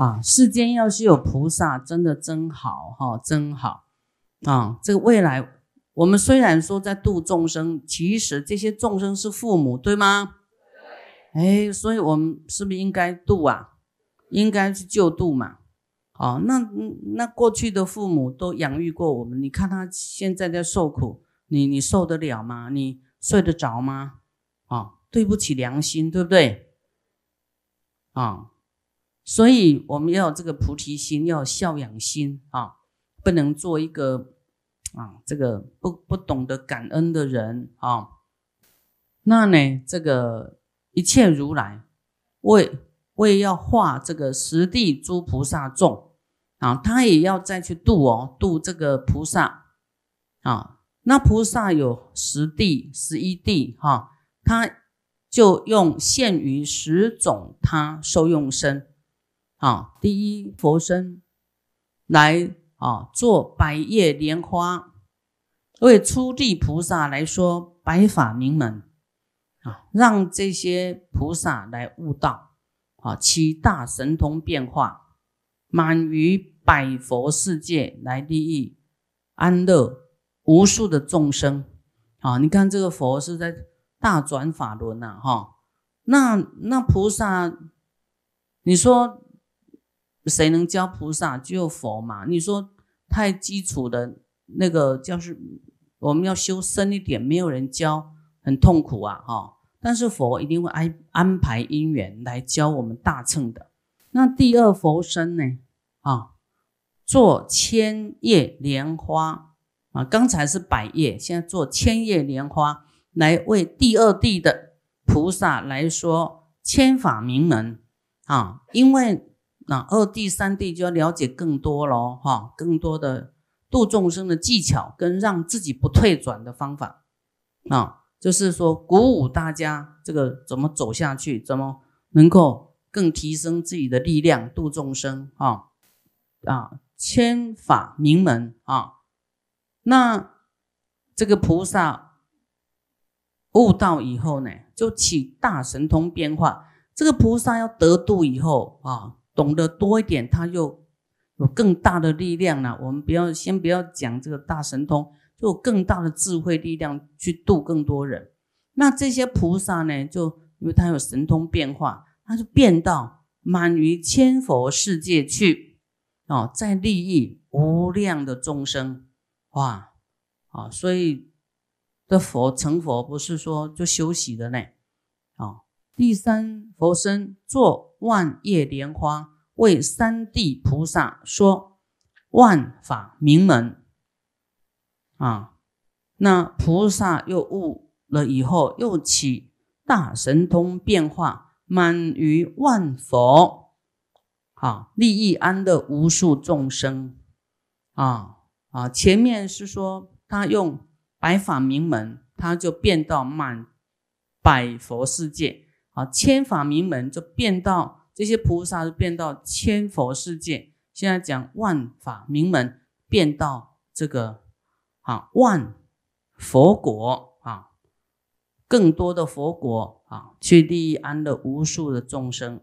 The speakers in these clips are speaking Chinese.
啊，世间要是有菩萨，真的真好哈，真好啊！这个未来，我们虽然说在度众生，其实这些众生是父母，对吗？哎，所以我们是不是应该度啊？应该去救度嘛？哦，那那过去的父母都养育过我们，你看他现在在受苦，你你受得了吗？你睡得着吗？啊，对不起良心，对不对？啊。所以我们要这个菩提心，要有孝养心啊，不能做一个啊这个不不懂得感恩的人啊。那呢，这个一切如来为为要化这个十地诸菩萨众啊，他也要再去度哦，度这个菩萨啊。那菩萨有十地、十一地哈，他就用现于十种他受用身。啊，第一佛身来啊，做百叶莲花，为初地菩萨来说白法名门啊，让这些菩萨来悟道啊，起大神通变化，满于百佛世界来利益安乐无数的众生啊！你看这个佛是在大转法轮呐，哈，那那菩萨，你说？谁能教菩萨？只有佛嘛。你说太基础的那个，就是我们要修深一点，没有人教，很痛苦啊！哈。但是佛一定会安安排因缘来教我们大乘的。那第二佛身呢？啊，做千叶莲花啊，刚才是百叶，现在做千叶莲花来为第二地的菩萨来说千法名门啊，因为。那二弟三弟就要了解更多喽，哈，更多的度众生的技巧跟让自己不退转的方法，啊，就是说鼓舞大家这个怎么走下去，怎么能够更提升自己的力量度众生，啊啊，千法名门啊，那这个菩萨悟道以后呢，就起大神通变化。这个菩萨要得度以后啊。懂得多一点，他又有更大的力量了。我们不要先不要讲这个大神通，就有更大的智慧力量去度更多人。那这些菩萨呢，就因为他有神通变化，他就变到满于千佛世界去哦，在利益无量的众生哇啊！所以的佛成佛不是说就休息的呢啊。第三佛身做。万叶莲花为三地菩萨说万法名门啊，那菩萨又悟了以后，又起大神通变化，满于万佛啊，利益安乐无数众生啊啊！前面是说他用白法名门，他就变到满百佛世界。啊，千法名门就变到这些菩萨就变到千佛世界。现在讲万法名门变到这个啊万佛国啊，更多的佛国啊，去利益安乐无数的众生。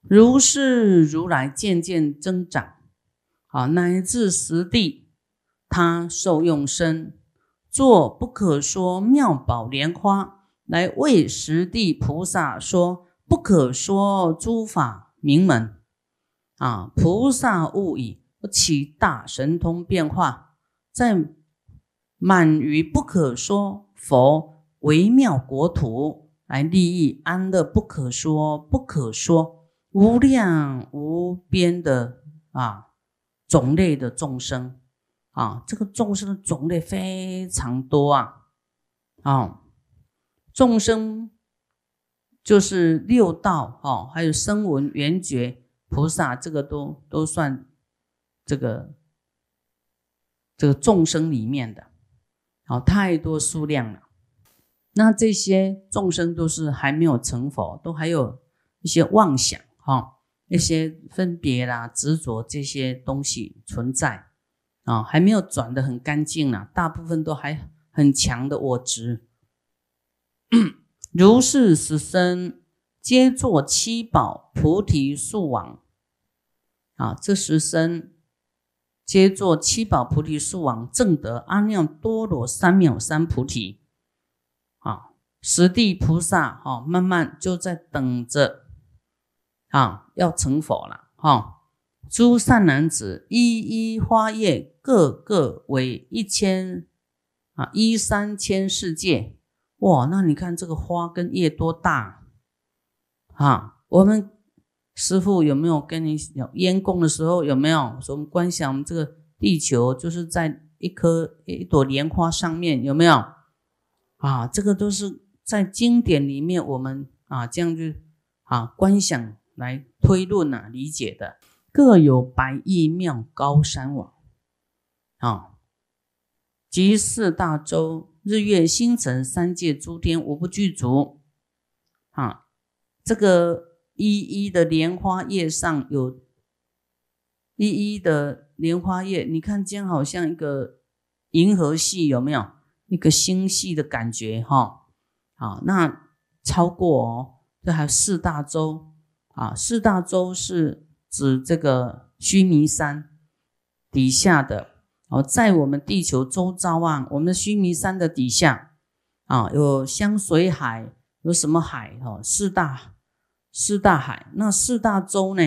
如是如来渐渐增长啊，乃至实地，他受用身，作不可说妙宝莲花。来为十地菩萨说不可说诸法名门啊！菩萨悟已，起大神通变化，在满于不可说佛微妙国土，来利益安乐不可说不可说无量无边的啊种类的众生啊！这个众生的种类非常多啊啊！众生就是六道哦，还有声闻缘觉菩萨，这个都都算这个这个众生里面的，哦，太多数量了。那这些众生都是还没有成佛，都还有一些妄想哈，一些分别啦、执着这些东西存在啊，还没有转的很干净呢，大部分都还很强的我执。如是十生皆作七宝菩提树王。啊，这十僧皆作七宝菩提树王，正得阿耨多罗三藐三菩提。啊，十地菩萨哈，慢慢就在等着，啊，要成佛了哈。诸善男子，一一花叶，个个为一千啊，一三千世界。哇，那你看这个花跟叶多大啊？我们师傅有没有跟你有烟供的时候有没有？说我们观想我们这个地球就是在一颗一朵莲花上面有没有？啊，这个都是在经典里面我们啊这样就啊观想来推论啊理解的。各有百亿妙高山王啊，即四大洲。日月星辰三界诸天无不具足，啊，这个一一的莲花叶上有一一的莲花叶，你看这样好像一个银河系，有没有一个星系的感觉？哈，好，那超过哦，这还有四大洲啊，四大洲是指这个须弥山底下的。哦，在我们地球周遭啊，我们的须弥山的底下啊，有香水海，有什么海？哈，四大四大海。那四大洲呢，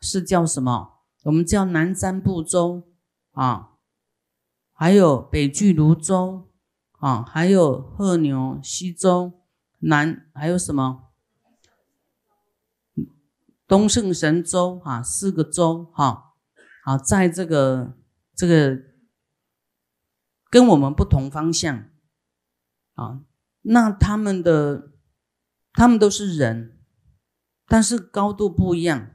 是叫什么？我们叫南瞻部洲啊，还有北俱泸州啊，还有鹤牛西洲南，还有什么？东胜神州啊，四个州哈。好，在这个这个。跟我们不同方向啊，那他们的他们都是人，但是高度不一样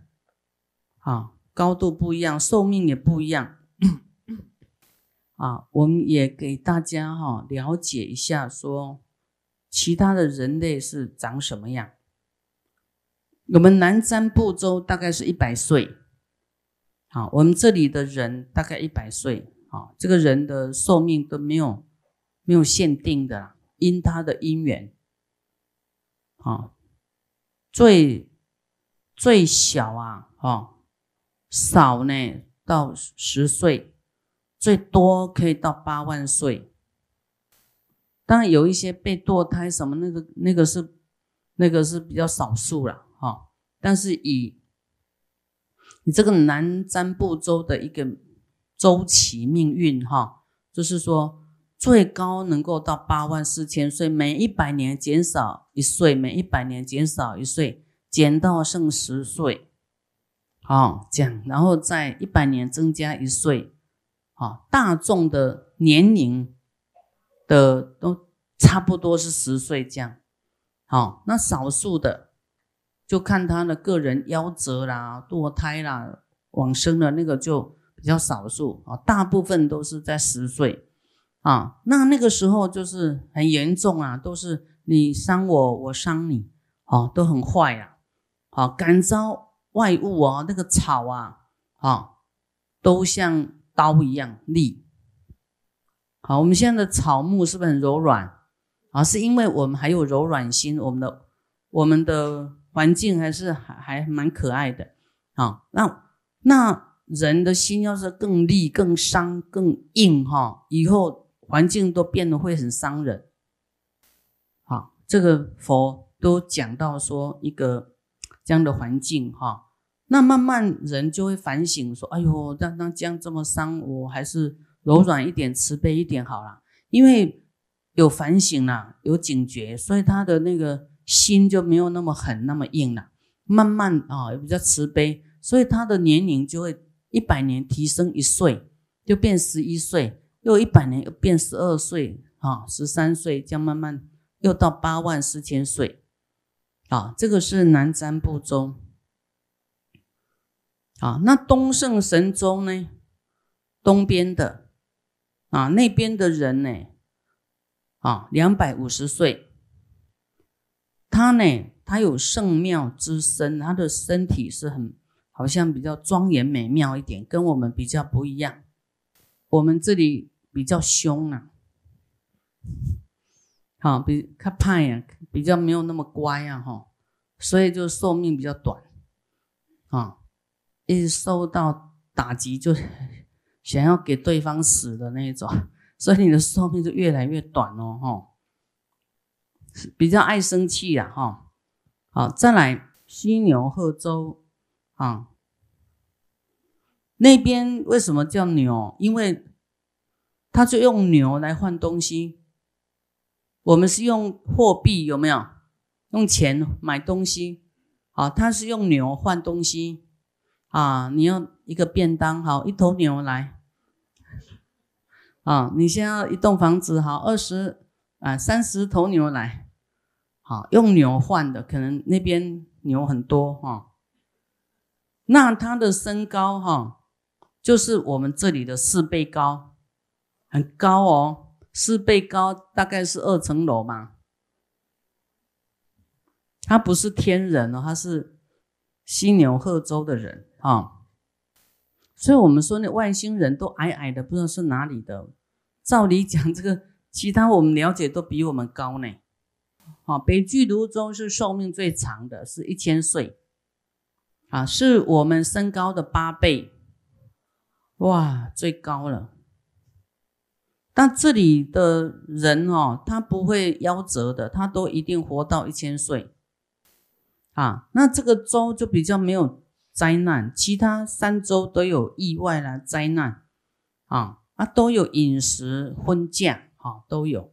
啊，高度不一样，寿命也不一样啊。我们也给大家哈了解一下，说其他的人类是长什么样。我们南瞻部洲大概是一百岁，好，我们这里的人大概一百岁。这个人的寿命都没有没有限定的，因他的因缘。啊，最最小啊，哈，少呢到十岁，最多可以到八万岁。当然有一些被堕胎什么，那个那个是那个是比较少数了，哈。但是以你这个南瞻部洲的一个。周期命运哈，就是说最高能够到八万四千岁，每一百年减少一岁，每一百年减少一岁，减到剩十岁，好这样，然后在一百年增加一岁，好，大众的年龄的都差不多是十岁这样，好，那少数的就看他的个人夭折啦、堕胎啦、往生了那个就。比较少数啊，大部分都是在十岁啊。那那个时候就是很严重啊，都是你伤我，我伤你，哦，都很坏啊。好，感召外物啊，那个草啊，啊，都像刀一样利。好，我们现在的草木是不是很柔软啊？是因为我们还有柔软心，我们的我们的环境还是还还蛮可爱的啊。那那。人的心要是更利、更伤、更硬哈，以后环境都变得会很伤人。好，这个佛都讲到说一个这样的环境哈，那慢慢人就会反省说：哎呦，让那这样这么伤，我还是柔软一点、慈悲一点好了。因为有反省了，有警觉，所以他的那个心就没有那么狠、那么硬了。慢慢啊，也比较慈悲，所以他的年龄就会。一百年提升一岁，就变十一岁；又一百年又变十二岁，啊，十三岁，这样慢慢又到八万四千岁，啊，这个是南瞻部洲。啊，那东胜神州呢？东边的，啊，那边的人呢？啊，两百五十岁，他呢，他有圣妙之身，他的身体是很。好像比较庄严美妙一点，跟我们比较不一样。我们这里比较凶啊，好比较怕呀，比较没有那么乖啊，哈。所以就寿命比较短。啊，一直受到打击就 想要给对方死的那一种，所以你的寿命就越来越短哦，哈，比较爱生气呀，哈，好，再来犀牛贺州啊，那边为什么叫牛？因为他就用牛来换东西，我们是用货币，有没有？用钱买东西，啊，他是用牛换东西，啊，你要一个便当，好，一头牛来，啊，你先要一栋房子，好，二十啊三十头牛来，好，用牛换的，可能那边牛很多哈，那他的身高哈，就是我们这里的四倍高，很高哦，四倍高大概是二层楼嘛。他不是天人哦，他是犀牛贺州的人啊，所以我们说那外星人都矮矮的，不知道是哪里的。照理讲，这个其他我们了解都比我们高呢。好，北俱泸州是寿命最长的，是一千岁啊，是我们身高的八倍，哇，最高了。但这里的人哦，他不会夭折的，他都一定活到一千岁。啊，那这个州就比较没有灾难，其他三州都有意外啦、灾难，啊啊都有饮食婚嫁，哈都有。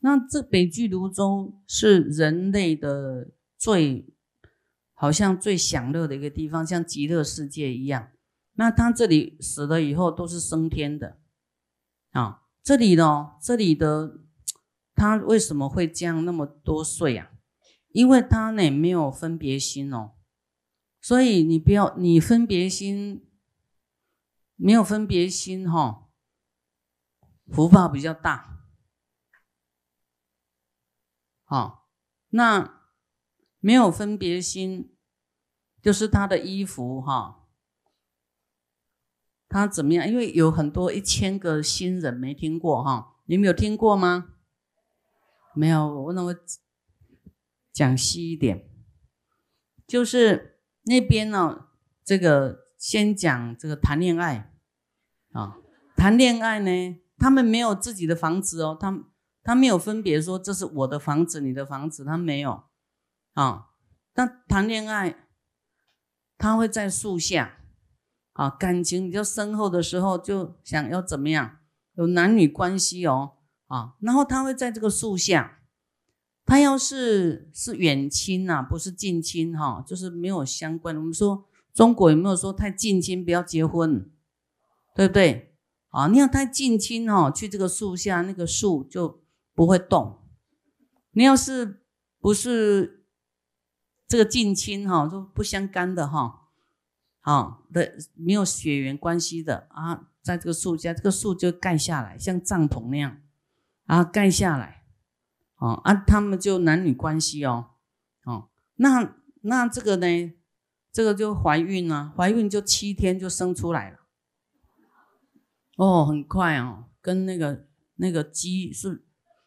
那这北俱泸州是人类的最好像最享乐的一个地方，像极乐世界一样。那他这里死了以后都是升天的，啊，这里呢，这里的他为什么会降那么多岁啊？因为他呢没有分别心哦，所以你不要你分别心没有分别心哈，福报比较大。好，那没有分别心，就是他的衣服哈，他怎么样？因为有很多一千个新人没听过哈，你们有听过吗？没有，我那么。讲细一点，就是那边呢，这个先讲这个谈恋爱啊，谈恋爱呢，他们没有自己的房子哦，他他没有分别说这是我的房子，你的房子，他没有啊。但谈恋爱，他会在树下啊，感情比较深厚的时候，就想要怎么样，有男女关系哦啊，然后他会在这个树下。他要是是远亲呐，不是近亲哈，就是没有相关。我们说中国有没有说太近亲不要结婚，对不对？啊，你要太近亲哈，去这个树下，那个树就不会动。你要是不是这个近亲哈，就不相干的哈，好的没有血缘关系的啊，在这个树下，这个树就盖下来，像帐篷那样啊，盖下来。哦啊，他们就男女关系哦，哦，那那这个呢，这个就怀孕啊，怀孕就七天就生出来了，哦，很快哦，跟那个那个鸡是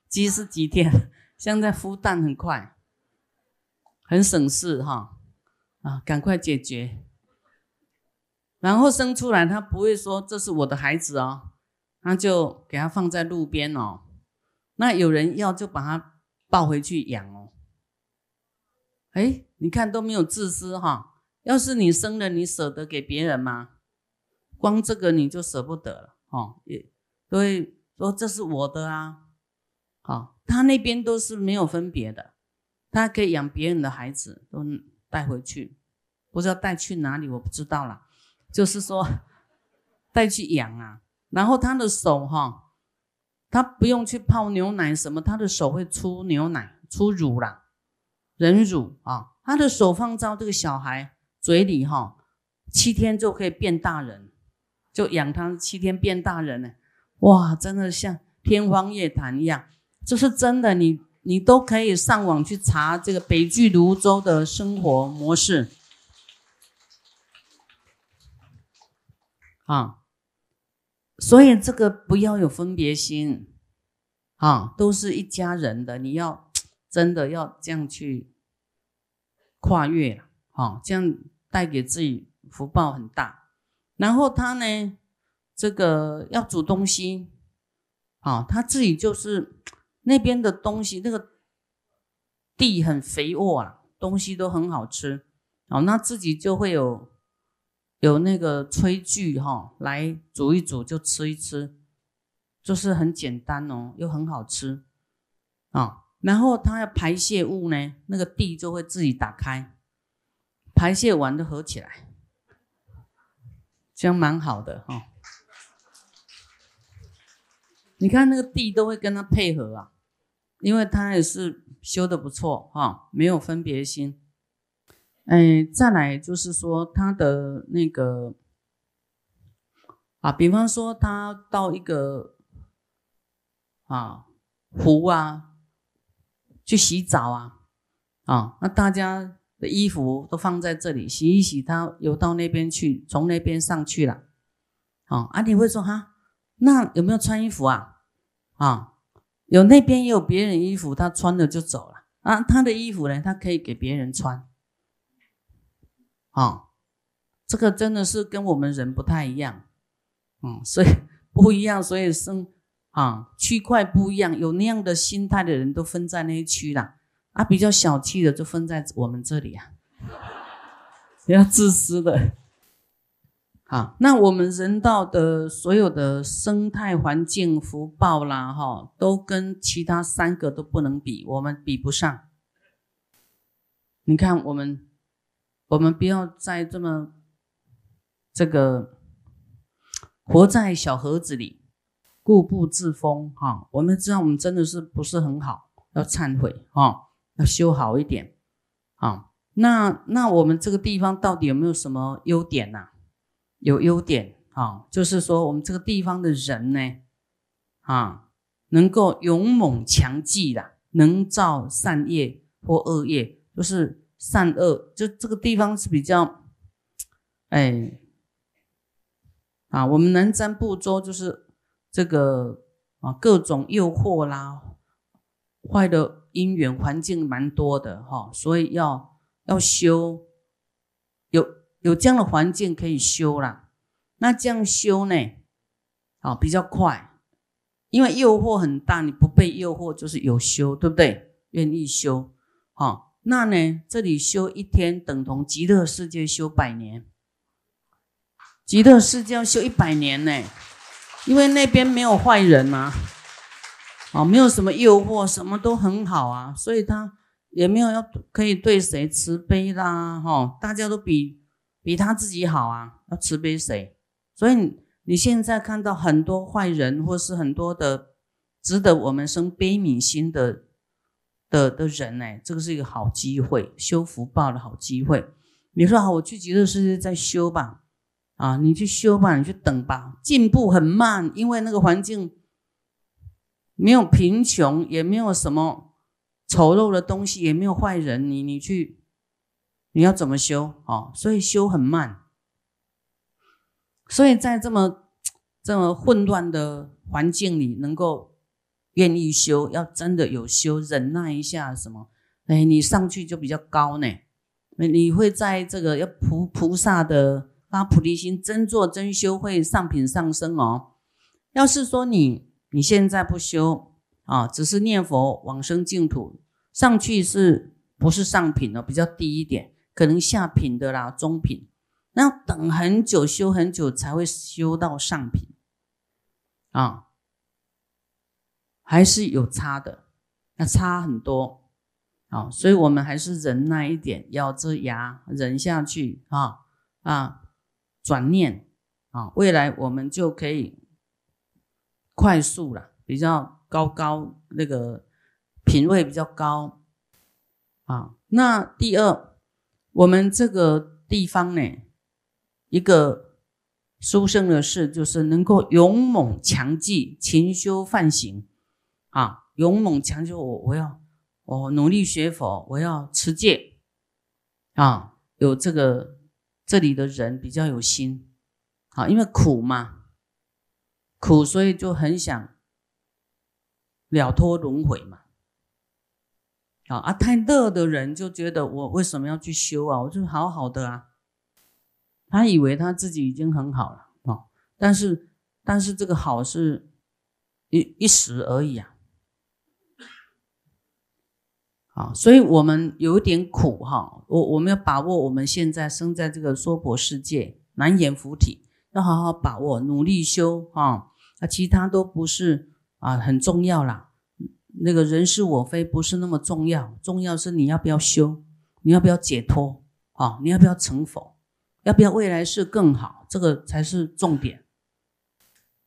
鸡是几天，像在孵蛋很快，很省事哈，啊，赶快解决，然后生出来他不会说这是我的孩子哦，他就给他放在路边哦。那有人要就把他抱回去养哦。哎，你看都没有自私哈。要是你生了，你舍得给别人吗？光这个你就舍不得了哦。也所以说这是我的啊。好，他那边都是没有分别的，他可以养别人的孩子，都带回去，不知道带去哪里，我不知道了。就是说 带去养啊，然后他的手哈。他不用去泡牛奶什么，他的手会出牛奶、出乳啦，人乳啊。他的手放到这个小孩嘴里哈，七天就可以变大人，就养他七天变大人呢。哇，真的像天方夜谭一样，这是真的。你你都可以上网去查这个北俱泸州的生活模式啊。所以这个不要有分别心，啊，都是一家人的，你要真的要这样去跨越啊，这样带给自己福报很大。然后他呢，这个要煮东西，啊，他自己就是那边的东西，那个地很肥沃啊，东西都很好吃，哦，那自己就会有有那个炊具哈，来煮一煮就吃一吃，就是很简单哦，又很好吃，啊。然后他要排泄物呢，那个地就会自己打开，排泄完就合起来，这样蛮好的哈。你看那个地都会跟他配合啊，因为他也是修的不错哈，没有分别心。哎，再来就是说他的那个啊，比方说他到一个啊湖啊。去洗澡啊，啊，那大家的衣服都放在这里洗一洗，他游到那边去，从那边上去了，啊，啊，你会说哈，那有没有穿衣服啊？啊，有那边也有别人衣服，他穿了就走了啊，他的衣服呢，他可以给别人穿，啊，这个真的是跟我们人不太一样，嗯，所以不一样，所以生。啊，区块不一样，有那样的心态的人都分在那一区啦。啊，比较小气的就分在我们这里啊，比较自私的。好，那我们人道的所有的生态环境福报啦，哈，都跟其他三个都不能比，我们比不上。你看，我们我们不要再这么这个活在小盒子里。固步自封，哈，我们知道我们真的是不是很好，要忏悔，哈，要修好一点，啊，那那我们这个地方到底有没有什么优点呢？有优点，啊，就是说我们这个地方的人呢，啊，能够勇猛强记的，能造善业或恶业，就是善恶，就这个地方是比较，哎，啊，我们南瞻部洲就是。这个啊，各种诱惑啦，坏的因缘环境蛮多的哈，所以要要修，有有这样的环境可以修啦。那这样修呢，啊比较快，因为诱惑很大，你不被诱惑就是有修，对不对？愿意修，好，那呢这里修一天等同极乐世界修百年，极乐世界要修一百年呢。因为那边没有坏人嘛，哦，没有什么诱惑，什么都很好啊，所以他也没有要可以对谁慈悲啦，哈，大家都比比他自己好啊，要慈悲谁？所以你现在看到很多坏人，或是很多的值得我们生悲悯心的的的人呢，这个是一个好机会，修福报的好机会。你说好，我去极乐世界再修吧。啊，你去修吧，你去等吧，进步很慢，因为那个环境没有贫穷，也没有什么丑陋的东西，也没有坏人，你你去，你要怎么修哦？所以修很慢，所以在这么这么混乱的环境里，能够愿意修，要真的有修，忍耐一下什么？哎，你上去就比较高呢，你会在这个要菩菩萨的。发菩提心，真做真修，会上品上升哦。要是说你你现在不修啊，只是念佛往生净土，上去是不是上品呢？比较低一点，可能下品的啦，中品。那要等很久，修很久才会修到上品啊，还是有差的，那差很多啊。所以我们还是忍耐一点，咬着牙忍下去啊啊。转念啊，未来我们就可以快速了，比较高高那个品位比较高啊。那第二，我们这个地方呢，一个书生的事就是能够勇猛强记，勤修梵行啊。勇猛强就我我要我努力学佛，我要持戒啊，有这个。这里的人比较有心，啊，因为苦嘛，苦，所以就很想了脱轮回嘛，啊啊，太乐的人就觉得我为什么要去修啊？我就好好的啊。他以为他自己已经很好了啊，但是但是这个好是一一时而已啊。啊，所以我们有一点苦哈，我我们要把握我们现在生在这个娑婆世界，难言福体，要好好把握，努力修啊，啊，其他都不是啊很重要啦。那个人是我非不是那么重要，重要是你要不要修，你要不要解脱啊，你要不要成佛，要不要未来是更好，这个才是重点，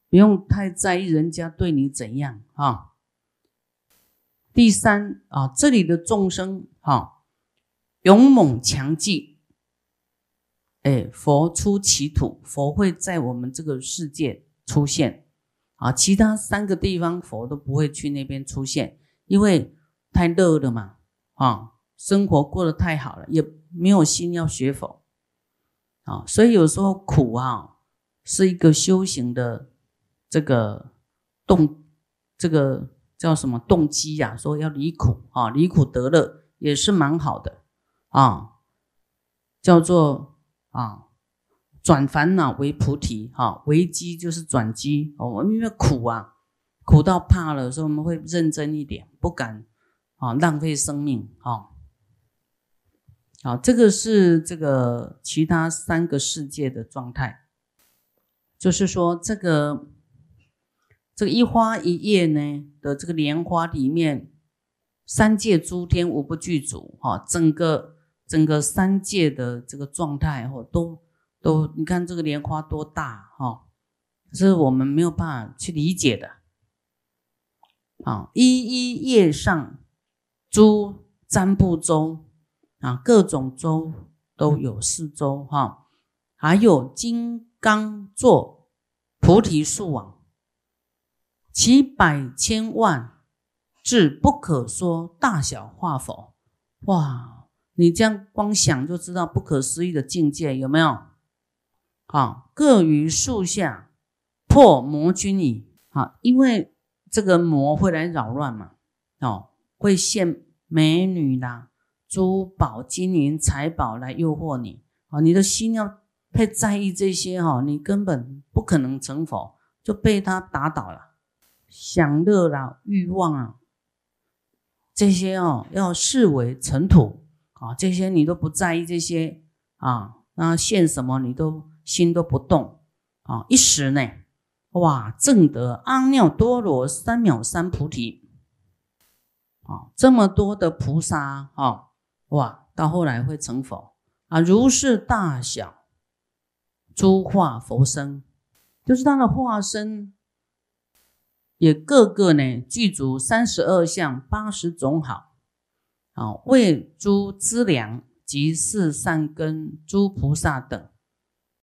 不用太在意人家对你怎样啊。第三啊，这里的众生哈，勇猛强记，哎，佛出其土，佛会在我们这个世界出现啊，其他三个地方佛都不会去那边出现，因为太热了嘛，啊，生活过得太好了，也没有心要学佛啊，所以有时候苦啊，是一个修行的这个动，这个。叫什么动机呀？说要离苦啊，离苦得乐也是蛮好的啊。叫做啊，转烦恼为菩提哈，危机就是转机哦。我们因为苦啊，苦到怕了，所以我们会认真一点，不敢啊浪费生命啊。好，这个是这个其他三个世界的状态，就是说这个。这个一花一叶呢的这个莲花里面，三界诸天无不具足哈，整个整个三界的这个状态哈，都都你看这个莲花多大哈，是我们没有办法去理解的。啊，一一叶上诸占卜洲啊，各种周都有四周哈，还有金刚座菩提树网。其百千万至不可说大小化否？哇！你这样光想就知道不可思议的境界有没有？好，各于树下破魔君矣。好，因为这个魔会来扰乱嘛，哦，会现美女啦、珠宝、金银财宝来诱惑你。啊，你的心要太在意这些哈，你根本不可能成佛，就被他打倒了。享乐啦，欲望啊，这些哦，要视为尘土啊，这些你都不在意，这些啊，那现什么你都心都不动啊，一时呢，哇，正得阿耨多罗三藐三菩提。啊，这么多的菩萨啊，哇，到后来会成佛。啊，如是大小诸化佛身，就是他的化身。也个个呢具足三十二相八十种好，啊为诸资粮及四善根诸菩萨等。